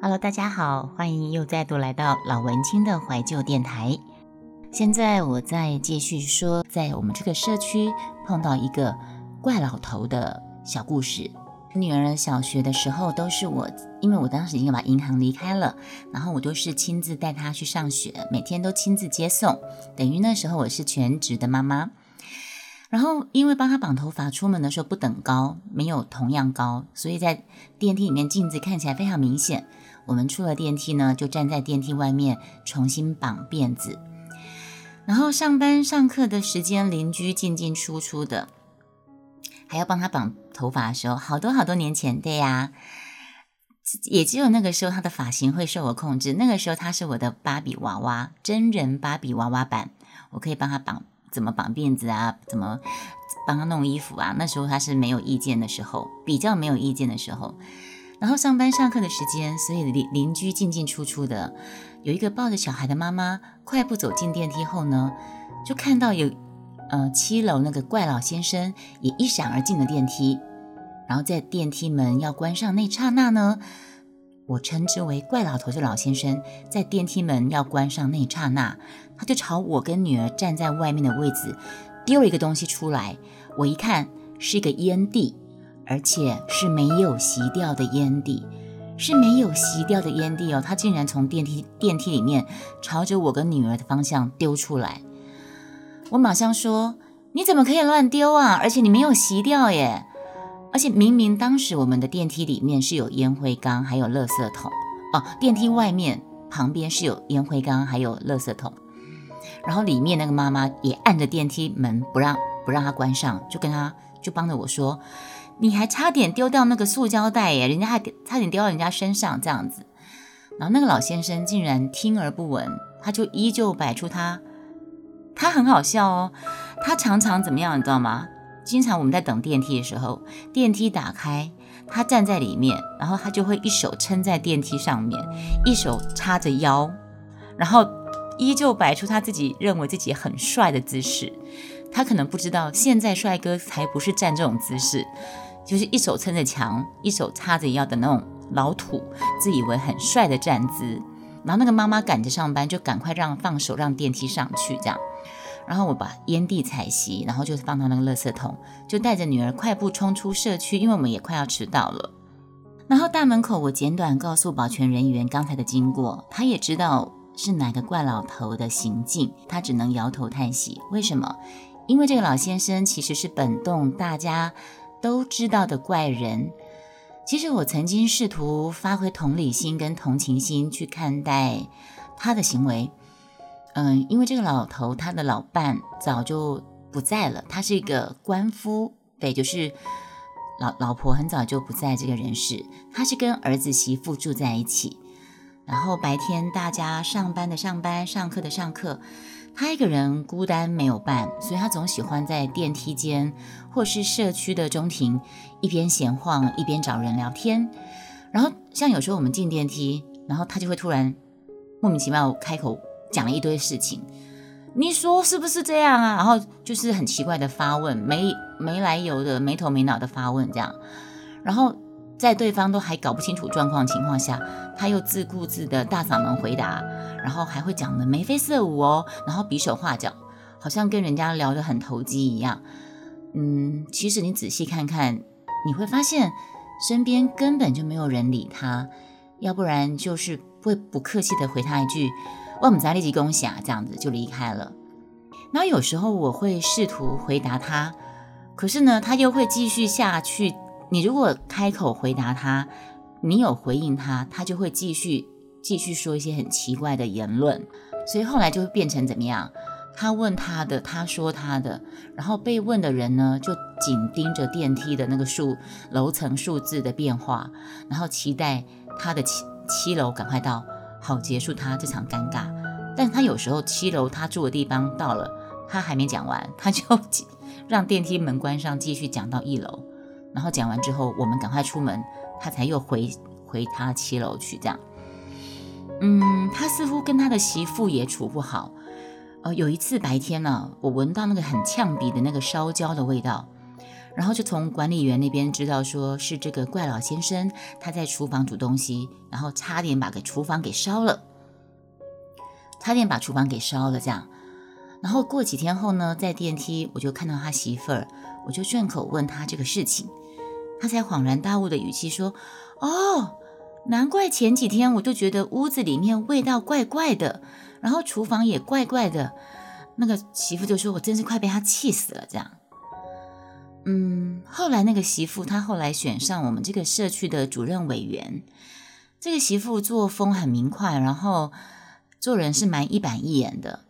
Hello，大家好，欢迎又再度来到老文青的怀旧电台。现在我再继续说，在我们这个社区碰到一个怪老头的小故事。女儿小学的时候都是我，因为我当时已经把银行离开了，然后我都是亲自带她去上学，每天都亲自接送，等于那时候我是全职的妈妈。然后因为帮她绑头发，出门的时候不等高，没有同样高，所以在电梯里面镜子看起来非常明显。我们出了电梯呢，就站在电梯外面重新绑辫子。然后上班上课的时间，邻居进进出出的，还要帮他绑头发的时候，好多好多年前，对呀，也只有那个时候他的发型会受我控制。那个时候他是我的芭比娃娃，真人芭比娃娃版，我可以帮他绑怎么绑辫子啊，怎么帮他弄衣服啊。那时候他是没有意见的时候，比较没有意见的时候。然后上班上课的时间，所以邻邻居进进出出的，有一个抱着小孩的妈妈快步走进电梯后呢，就看到有呃七楼那个怪老先生也一闪而进了电梯，然后在电梯门要关上那刹那呢，我称之为怪老头的老先生，在电梯门要关上那刹那，他就朝我跟女儿站在外面的位置丢了一个东西出来，我一看是一个烟蒂。而且是没有洗掉的烟蒂，是没有洗掉的烟蒂哦！他竟然从电梯电梯里面朝着我跟女儿的方向丢出来。我马上说：“你怎么可以乱丢啊？而且你没有洗掉耶！而且明明当时我们的电梯里面是有烟灰缸，还有垃圾桶哦。电梯外面旁边是有烟灰缸，还有垃圾桶。然后里面那个妈妈也按着电梯门不让不让他关上，就跟他就帮着我说。”你还差点丢掉那个塑胶袋耶，人家还差点丢到人家身上这样子，然后那个老先生竟然听而不闻，他就依旧摆出他，他很好笑哦，他常常怎么样，你知道吗？经常我们在等电梯的时候，电梯打开，他站在里面，然后他就会一手撑在电梯上面，一手叉着腰，然后依旧摆出他自己认为自己很帅的姿势。他可能不知道，现在帅哥才不是站这种姿势。就是一手撑着墙，一手叉着腰的那种老土，自以为很帅的站姿。然后那个妈妈赶着上班，就赶快让放手让电梯上去，这样。然后我把烟蒂踩熄，然后就放到那个垃圾桶，就带着女儿快步冲出社区，因为我们也快要迟到了。然后大门口我简短告诉保全人员刚才的经过，他也知道是哪个怪老头的行径，他只能摇头叹息。为什么？因为这个老先生其实是本栋大家。都知道的怪人，其实我曾经试图发挥同理心跟同情心去看待他的行为。嗯，因为这个老头他的老伴早就不在了，他是一个官夫，对，就是老老婆很早就不在这个人世，他是跟儿子媳妇住在一起，然后白天大家上班的上班，上课的上课。他一个人孤单没有伴，所以他总喜欢在电梯间或是社区的中庭，一边闲晃一边找人聊天。然后像有时候我们进电梯，然后他就会突然莫名其妙开口讲了一堆事情。你说是不是这样啊？然后就是很奇怪的发问，没没来由的没头没脑的发问这样。然后在对方都还搞不清楚状况情况下，他又自顾自的大嗓门回答。然后还会讲的眉飞色舞哦，然后比手画脚，好像跟人家聊得很投机一样。嗯，其实你仔细看看，你会发现身边根本就没有人理他，要不然就是会不客气的回他一句“我们在立即恭喜啊”，这样子就离开了。然后有时候我会试图回答他，可是呢，他又会继续下去。你如果开口回答他，你有回应他，他就会继续。继续说一些很奇怪的言论，所以后来就会变成怎么样？他问他的，他说他的，然后被问的人呢，就紧盯着电梯的那个数楼层数字的变化，然后期待他的七七楼赶快到，好结束他这场尴尬。但他有时候七楼他住的地方到了，他还没讲完，他就让电梯门关上，继续讲到一楼，然后讲完之后，我们赶快出门，他才又回回他七楼去，这样。嗯，他似乎跟他的媳妇也处不好。呃，有一次白天呢，我闻到那个很呛鼻的那个烧焦的味道，然后就从管理员那边知道说是这个怪老先生他在厨房煮东西，然后差点把个厨房给烧了，差点把厨房给烧了这样。然后过几天后呢，在电梯我就看到他媳妇儿，我就顺口问他这个事情，他才恍然大悟的语气说：“哦，难怪前几天我就觉得屋子里面味道怪怪的，然后厨房也怪怪的。”那个媳妇就说：“我真是快被他气死了。”这样，嗯，后来那个媳妇她后来选上我们这个社区的主任委员，这个媳妇作风很明快，然后做人是蛮一板一眼的。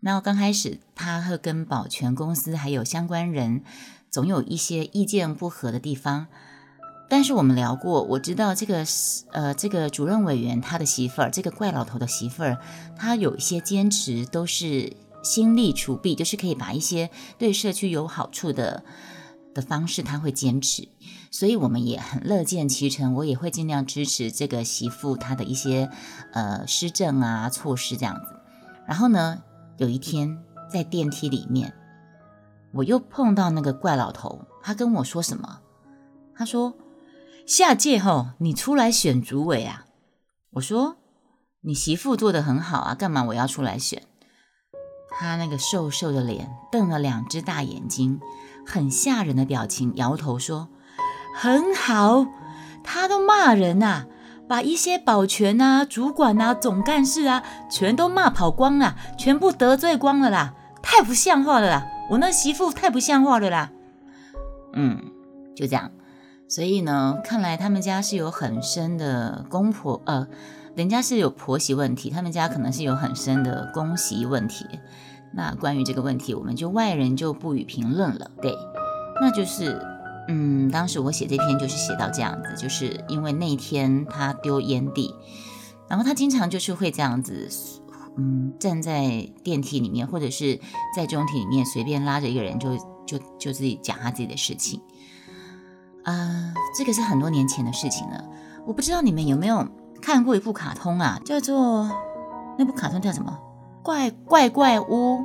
那刚开始，他会跟保全公司还有相关人，总有一些意见不合的地方。但是我们聊过，我知道这个呃，这个主任委员他的媳妇儿，这个怪老头的媳妇儿，他有一些坚持，都是心力储备，就是可以把一些对社区有好处的的方式，他会坚持。所以我们也很乐见其成，我也会尽量支持这个媳妇她的一些呃施政啊措施这样子。然后呢？有一天在电梯里面，我又碰到那个怪老头。他跟我说什么？他说：“下届后你出来选主委啊？”我说：“你媳妇做的很好啊，干嘛我要出来选？”他那个瘦瘦的脸，瞪了两只大眼睛，很吓人的表情，摇头说：“很好。”他都骂人呐。把一些保全啊、主管啊、总干事啊，全都骂跑光了，全部得罪光了啦！太不像话了啦！我那媳妇太不像话了啦！嗯，就这样。所以呢，看来他们家是有很深的公婆，呃，人家是有婆媳问题，他们家可能是有很深的公媳问题。那关于这个问题，我们就外人就不予评论了。对，那就是。嗯，当时我写这篇就是写到这样子，就是因为那一天他丢烟蒂，然后他经常就是会这样子，嗯，站在电梯里面或者是在中庭里面随便拉着一个人就就就自己讲他自己的事情，啊，这个是很多年前的事情了。我不知道你们有没有看过一部卡通啊，叫做那部卡通叫什么？怪怪怪屋。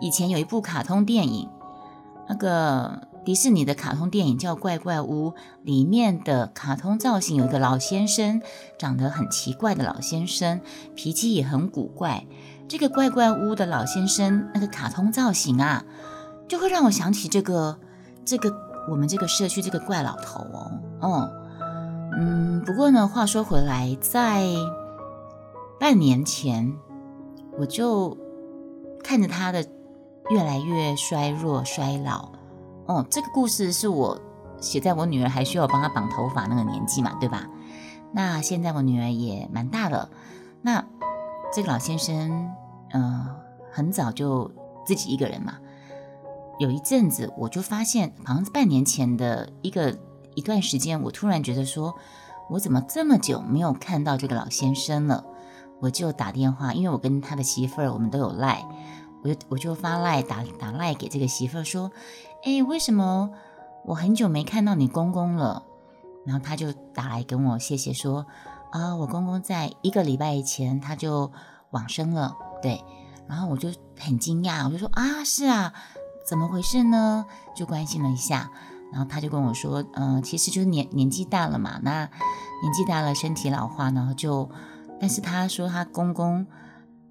以前有一部卡通电影，那个。迪士尼的卡通电影叫《怪怪屋》，里面的卡通造型有一个老先生，长得很奇怪的老先生，脾气也很古怪。这个怪怪屋的老先生那个卡通造型啊，就会让我想起这个这个我们这个社区这个怪老头哦哦嗯。不过呢，话说回来，在半年前，我就看着他的越来越衰弱衰老。哦，这个故事是我写在我女儿还需要帮她绑头发那个年纪嘛，对吧？那现在我女儿也蛮大了，那这个老先生，嗯，很早就自己一个人嘛。有一阵子，我就发现，好像是半年前的一个一段时间，我突然觉得说，我怎么这么久没有看到这个老先生了？我就打电话，因为我跟他的媳妇儿，我们都有赖，我就我就发赖打打赖给这个媳妇说。哎，为什么我很久没看到你公公了？然后他就打来跟我谢谢说，啊，我公公在一个礼拜以前他就往生了，对。然后我就很惊讶，我就说啊，是啊，怎么回事呢？就关心了一下，然后他就跟我说，嗯，其实就是年年纪大了嘛，那年纪大了，身体老化，然后就，但是他说他公公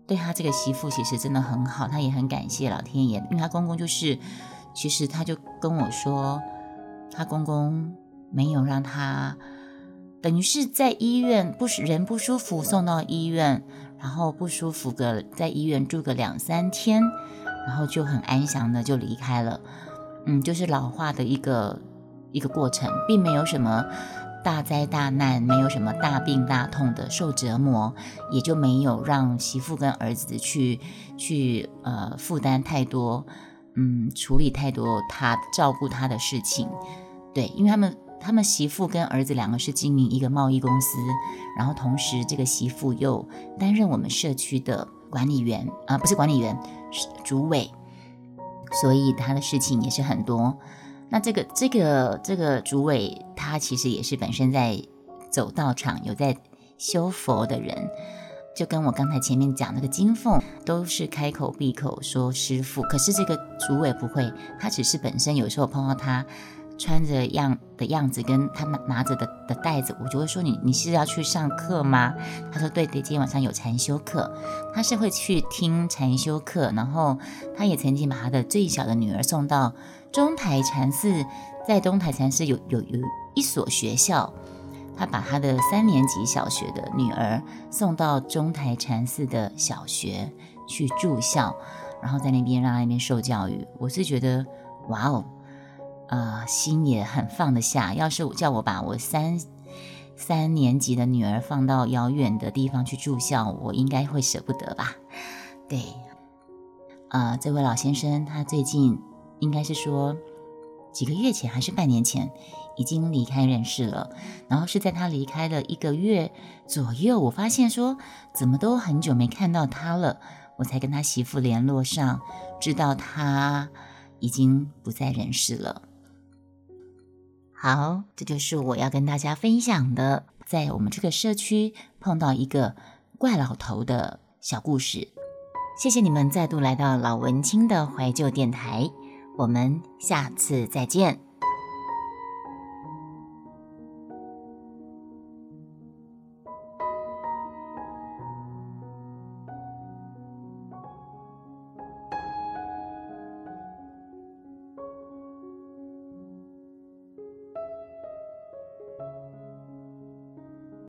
对他这个媳妇其实真的很好，他也很感谢老天爷，因为他公公就是。其实他就跟我说，他公公没有让他，等于是在医院不人不舒服送到医院，然后不舒服个在医院住个两三天，然后就很安详的就离开了。嗯，就是老化的一个一个过程，并没有什么大灾大难，没有什么大病大痛的受折磨，也就没有让媳妇跟儿子去去呃负担太多。嗯，处理太多他照顾他的事情，对，因为他们他们媳妇跟儿子两个是经营一个贸易公司，然后同时这个媳妇又担任我们社区的管理员啊，不是管理员，是主委，所以他的事情也是很多。那这个这个这个主委他其实也是本身在走道场有在修佛的人。就跟我刚才前面讲那个金凤，都是开口闭口说师傅，可是这个主委不会，他只是本身有时候碰到他穿着样的样子，跟他拿拿着的的袋子，我就会说你你是要去上课吗？他说对对，今天晚上有禅修课，他是会去听禅修课，然后他也曾经把他的最小的女儿送到中台禅寺，在东台禅寺有有有一所学校，他把他的三年级小学的女儿送到中台禅寺的小学去住校，然后在那边让那边受教育。我是觉得哇哦。呃，心也很放得下。要是叫我把我三三年级的女儿放到遥远的地方去住校，我应该会舍不得吧？对，啊，这位老先生他最近应该是说几个月前还是半年前已经离开人世了。然后是在他离开了一个月左右，我发现说怎么都很久没看到他了，我才跟他媳妇联络上，知道他已经不在人世了。好，这就是我要跟大家分享的，在我们这个社区碰到一个怪老头的小故事。谢谢你们再度来到老文青的怀旧电台，我们下次再见。